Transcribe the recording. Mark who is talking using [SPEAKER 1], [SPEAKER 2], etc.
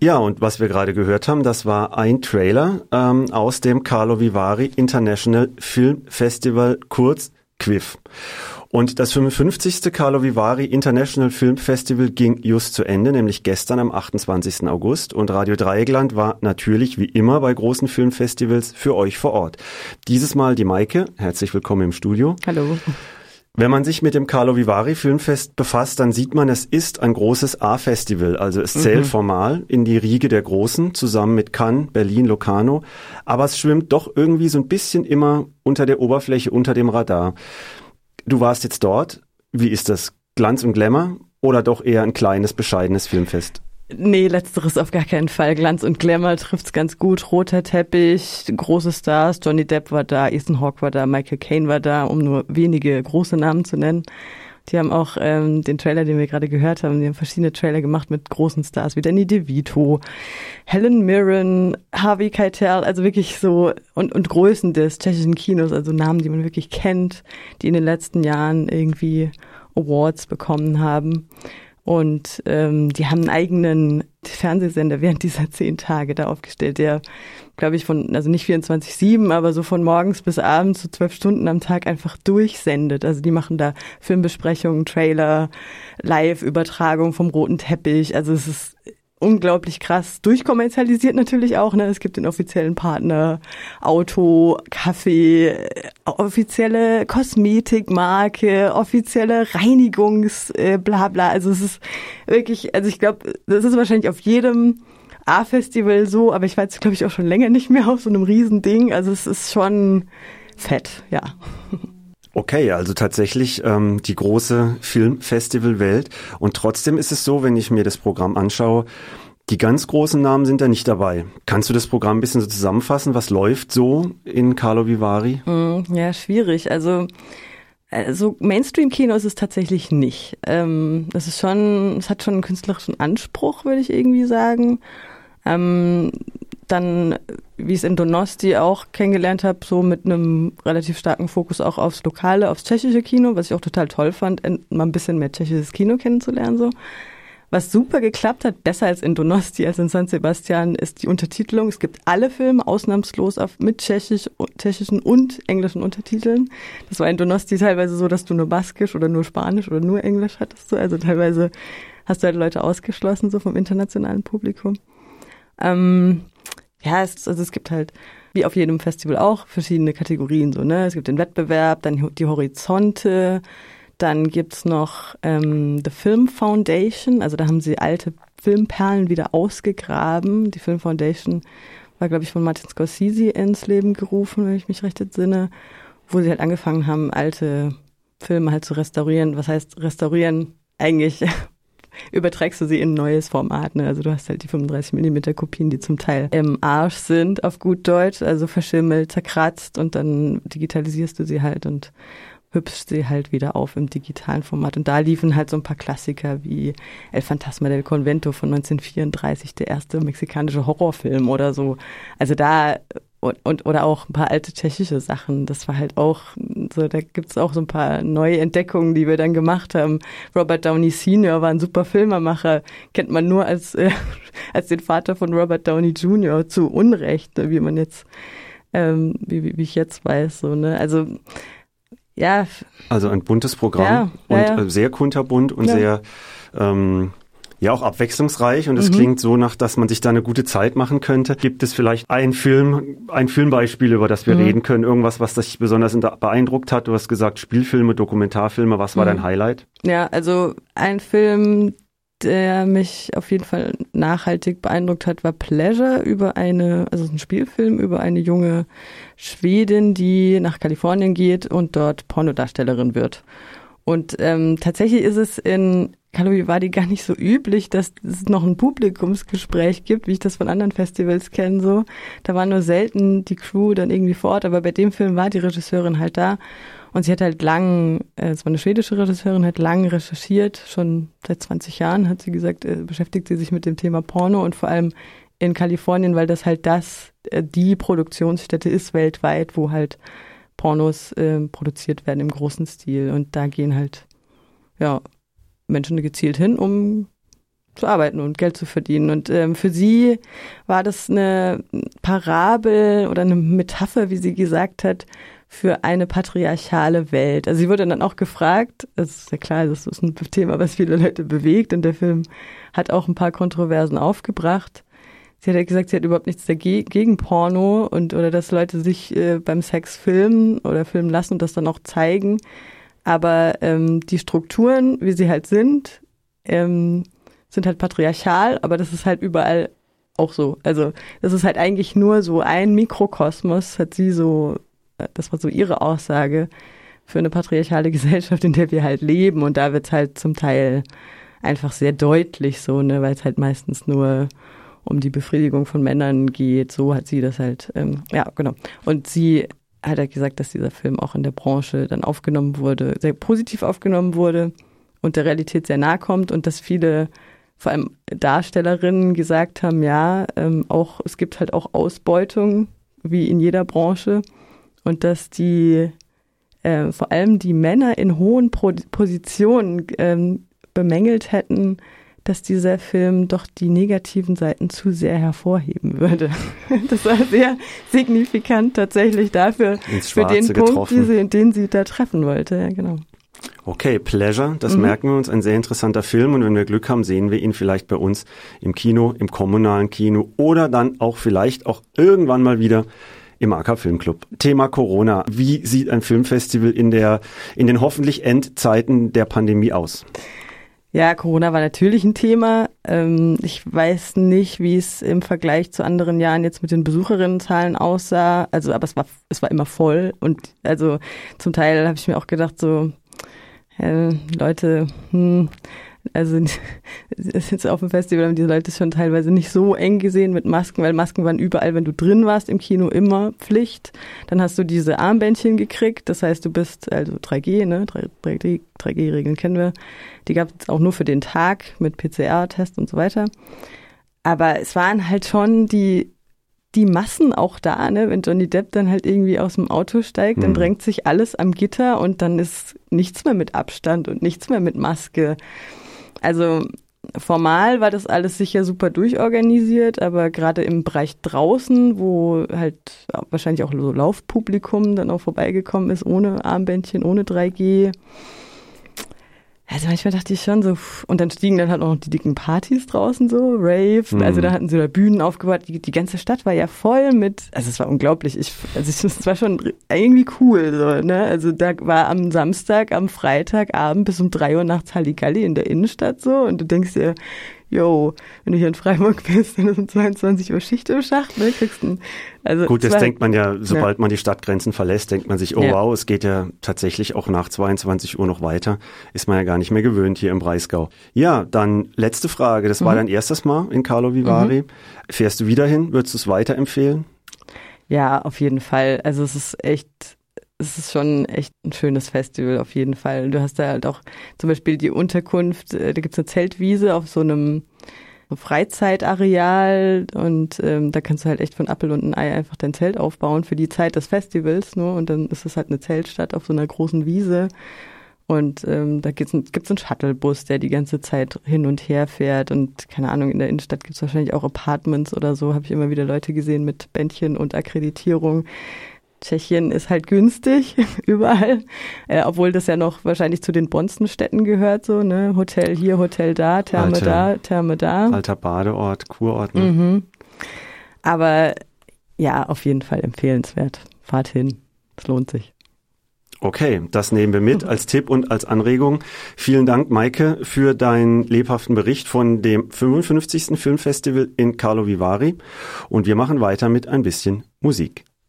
[SPEAKER 1] Ja, und was wir gerade gehört haben, das war ein Trailer ähm, aus dem Carlo Vivari International Film Festival, kurz QUIF. Und das 55. Carlo Vivari International Film Festival ging just zu Ende, nämlich gestern am 28. August. Und Radio Dreieckland war natürlich wie immer bei großen Filmfestivals für euch vor Ort. Dieses Mal die Maike. Herzlich willkommen im Studio.
[SPEAKER 2] Hallo.
[SPEAKER 1] Wenn man sich mit dem Carlo Vivari Filmfest befasst, dann sieht man, es ist ein großes A-Festival. Also es zählt mhm. formal in die Riege der Großen, zusammen mit Cannes, Berlin, Locarno. Aber es schwimmt doch irgendwie so ein bisschen immer unter der Oberfläche, unter dem Radar. Du warst jetzt dort. Wie ist das? Glanz und Glamour oder doch eher ein kleines, bescheidenes Filmfest?
[SPEAKER 2] Nee, letzteres auf gar keinen Fall. Glanz und Glamour trifft's ganz gut. Roter Teppich, große Stars. Johnny Depp war da, Ethan Hawke war da, Michael Caine war da, um nur wenige große Namen zu nennen. Die haben auch ähm, den Trailer, den wir gerade gehört haben, die haben verschiedene Trailer gemacht mit großen Stars wie Danny DeVito, Helen Mirren, Harvey Keitel, also wirklich so und, und Größen des tschechischen Kinos, also Namen, die man wirklich kennt, die in den letzten Jahren irgendwie Awards bekommen haben. Und ähm, die haben einen eigenen Fernsehsender während dieser zehn Tage da aufgestellt, der, glaube ich, von, also nicht 24-7, aber so von morgens bis abends, so zwölf Stunden am Tag einfach durchsendet. Also die machen da Filmbesprechungen, Trailer, Live-Übertragung vom roten Teppich. Also es ist unglaublich krass durchkommerzialisiert natürlich auch. Ne? Es gibt den offiziellen Partner, Auto, Kaffee, offizielle Kosmetikmarke, offizielle Reinigungs, äh, bla bla. Also es ist wirklich, also ich glaube, das ist wahrscheinlich auf jedem A-Festival so, aber ich war jetzt, glaube ich, auch schon länger nicht mehr auf so einem Riesending. Also es ist schon fett, ja.
[SPEAKER 1] Okay, also tatsächlich ähm, die große Filmfestivalwelt. Und trotzdem ist es so, wenn ich mir das Programm anschaue, die ganz großen Namen sind da nicht dabei. Kannst du das Programm ein bisschen so zusammenfassen? Was läuft so in Carlo Vivari?
[SPEAKER 2] Mm, ja, schwierig. Also also Mainstream-Kino ist es tatsächlich nicht. Ähm, es ist schon, es hat schon einen künstlerischen Anspruch, würde ich irgendwie sagen. Ähm, dann, wie ich es in Donosti auch kennengelernt habe, so mit einem relativ starken Fokus auch aufs Lokale, aufs tschechische Kino, was ich auch total toll fand, mal ein bisschen mehr tschechisches Kino kennenzulernen. so. Was super geklappt hat, besser als in Donosti, als in San Sebastian, ist die Untertitelung. Es gibt alle Filme ausnahmslos auf, mit tschechisch, tschechischen und englischen Untertiteln. Das war in Donosti teilweise so, dass du nur Baskisch oder nur Spanisch oder nur Englisch hattest. Also teilweise hast du halt Leute ausgeschlossen, so vom internationalen Publikum. Ähm, ja, es, also es gibt halt, wie auf jedem Festival auch, verschiedene Kategorien. So, ne? Es gibt den Wettbewerb, dann die Horizonte, dann gibt's noch ähm, The Film Foundation, also da haben sie alte Filmperlen wieder ausgegraben. Die Film Foundation war, glaube ich, von Martin Scorsese ins Leben gerufen, wenn ich mich recht entsinne, wo sie halt angefangen haben, alte Filme halt zu restaurieren. Was heißt restaurieren? Eigentlich überträgst du sie in ein neues Format. Ne? Also du hast halt die 35 Millimeter Kopien, die zum Teil im Arsch sind, auf gut Deutsch, also verschimmelt, zerkratzt und dann digitalisierst du sie halt und hübschst sie halt wieder auf im digitalen Format. Und da liefen halt so ein paar Klassiker wie El Fantasma del Convento von 1934, der erste mexikanische Horrorfilm oder so. Also da und, und oder auch ein paar alte tschechische Sachen. Das war halt auch so, da gibt's auch so ein paar neue Entdeckungen, die wir dann gemacht haben. Robert Downey Senior war ein super Filmemacher, kennt man nur als äh, als den Vater von Robert Downey Jr. zu Unrecht, ne, wie man jetzt ähm, wie, wie, wie ich jetzt weiß, so ne. Also ja.
[SPEAKER 1] Also ein buntes Programm ja, und ja, ja. Sehr kunterbunt und sehr ähm, ja auch abwechslungsreich und es mhm. klingt so nach, dass man sich da eine gute Zeit machen könnte. Gibt es vielleicht ein Film, ein Filmbeispiel, über das wir mhm. reden können? Irgendwas, was dich besonders beeindruckt hat? Du hast gesagt Spielfilme, Dokumentarfilme. Was war mhm. dein Highlight?
[SPEAKER 2] Ja, also ein Film, der mich auf jeden Fall nachhaltig beeindruckt hat, war Pleasure über eine, also ein Spielfilm über eine junge Schwedin, die nach Kalifornien geht und dort Pornodarstellerin wird. Und ähm, tatsächlich ist es in Kalobi war die gar nicht so üblich, dass es noch ein Publikumsgespräch gibt, wie ich das von anderen Festivals kenne. So, da war nur selten die Crew dann irgendwie vor Ort, aber bei dem Film war die Regisseurin halt da und sie hat halt lang, äh, es war eine schwedische Regisseurin, hat lang recherchiert, schon seit 20 Jahren hat sie gesagt, äh, beschäftigt sie sich mit dem Thema Porno und vor allem in Kalifornien, weil das halt das äh, die Produktionsstätte ist weltweit, wo halt Pornos äh, produziert werden im großen Stil und da gehen halt ja Menschen gezielt hin, um zu arbeiten und Geld zu verdienen. Und ähm, für sie war das eine Parabel oder eine Metapher, wie sie gesagt hat, für eine patriarchale Welt. Also sie wurde dann auch gefragt, es ist ja klar, das ist ein Thema, was viele Leute bewegt und der Film hat auch ein paar Kontroversen aufgebracht. Sie hat ja gesagt, sie hat überhaupt nichts dagegen gegen Porno und oder dass Leute sich äh, beim Sex filmen oder filmen lassen und das dann auch zeigen. Aber ähm, die Strukturen, wie sie halt sind, ähm, sind halt patriarchal, aber das ist halt überall auch so. Also das ist halt eigentlich nur so ein Mikrokosmos, hat sie so, äh, das war so ihre Aussage für eine patriarchale Gesellschaft, in der wir halt leben. Und da wird es halt zum Teil einfach sehr deutlich so, ne, weil es halt meistens nur um die Befriedigung von Männern geht. So hat sie das halt, ähm, ja, genau. Und sie hat halt gesagt, dass dieser Film auch in der Branche dann aufgenommen wurde, sehr positiv aufgenommen wurde und der Realität sehr nahe kommt und dass viele vor allem Darstellerinnen gesagt haben, ja, ähm, auch es gibt halt auch Ausbeutung wie in jeder Branche und dass die äh, vor allem die Männer in hohen Pro Positionen ähm, bemängelt hätten, dass dieser Film doch die negativen Seiten zu sehr hervorheben würde. Das war sehr signifikant tatsächlich dafür, für den Punkt, sie, den sie da treffen wollte. Ja, genau.
[SPEAKER 1] Okay, Pleasure, das mhm. merken wir uns, ein sehr interessanter Film und wenn wir Glück haben, sehen wir ihn vielleicht bei uns im Kino, im kommunalen Kino oder dann auch vielleicht auch irgendwann mal wieder im AK Filmclub. Thema Corona. Wie sieht ein Filmfestival in der, in den hoffentlich Endzeiten der Pandemie aus?
[SPEAKER 2] Ja, Corona war natürlich ein Thema. Ähm, ich weiß nicht, wie es im Vergleich zu anderen Jahren jetzt mit den Besucherinnenzahlen aussah. Also, aber es war, es war immer voll und also zum Teil habe ich mir auch gedacht so, Leute, hm, also jetzt auf dem Festival haben die Leute schon teilweise nicht so eng gesehen mit Masken, weil Masken waren überall, wenn du drin warst, im Kino immer Pflicht. Dann hast du diese Armbändchen gekriegt, das heißt, du bist, also 3G, ne, 3G, 3G-Regeln kennen wir. Die gab es auch nur für den Tag mit PCR-Test und so weiter. Aber es waren halt schon die die Massen auch da, ne? Wenn Johnny Depp dann halt irgendwie aus dem Auto steigt, dann mhm. drängt sich alles am Gitter und dann ist nichts mehr mit Abstand und nichts mehr mit Maske. Also formal war das alles sicher super durchorganisiert, aber gerade im Bereich draußen, wo halt wahrscheinlich auch so Laufpublikum dann auch vorbeigekommen ist, ohne Armbändchen, ohne 3G, also manchmal dachte ich schon so, und dann stiegen dann halt auch noch die dicken Partys draußen so, Rave, mhm. also da hatten sie da Bühnen aufgebaut, die, die ganze Stadt war ja voll mit, also es war unglaublich, ich, also es war schon irgendwie cool, so, ne, also da war am Samstag, am Freitagabend bis um drei Uhr nachts Halligalli in der Innenstadt so. Und du denkst dir, yo, wenn du hier in Freiburg bist, dann ist um 22 Uhr Schicht im Schacht, ne, kriegst ein,
[SPEAKER 1] also. Gut, das denkt man ja, sobald ja. man die Stadtgrenzen verlässt, denkt man sich, oh ja. wow, es geht ja tatsächlich auch nach 22 Uhr noch weiter. Ist man ja gar nicht mehr gewöhnt hier im Breisgau. Ja, dann letzte Frage. Das mhm. war dein erstes Mal in Carlo Vivari. Mhm. Fährst du wieder hin? Würdest du es weiterempfehlen?
[SPEAKER 2] Ja, auf jeden Fall. Also es ist echt es ist schon echt ein schönes Festival auf jeden Fall. Du hast da halt auch zum Beispiel die Unterkunft, äh, da gibt's eine Zeltwiese auf so einem Freizeitareal und ähm, da kannst du halt echt von Appel und ein Ei einfach dein Zelt aufbauen für die Zeit des Festivals nur und dann ist es halt eine Zeltstadt auf so einer großen Wiese und ähm, da gibt's, ein, einen Shuttlebus, der die ganze Zeit hin und her fährt und keine Ahnung, in der Innenstadt gibt's wahrscheinlich auch Apartments oder so, habe ich immer wieder Leute gesehen mit Bändchen und Akkreditierung. Tschechien ist halt günstig überall, äh, obwohl das ja noch wahrscheinlich zu den Bonzenstädten gehört, so, ne? Hotel hier, Hotel da, Therme Alter, da, Therme da.
[SPEAKER 1] Alter Badeort, Kurort. Ne?
[SPEAKER 2] Mhm. Aber ja, auf jeden Fall empfehlenswert. Fahrt hin. Es lohnt sich.
[SPEAKER 1] Okay, das nehmen wir mit als Tipp und als Anregung. Vielen Dank, Maike, für deinen lebhaften Bericht von dem 55. Filmfestival in Carlo Vivari. Und wir machen weiter mit ein bisschen Musik.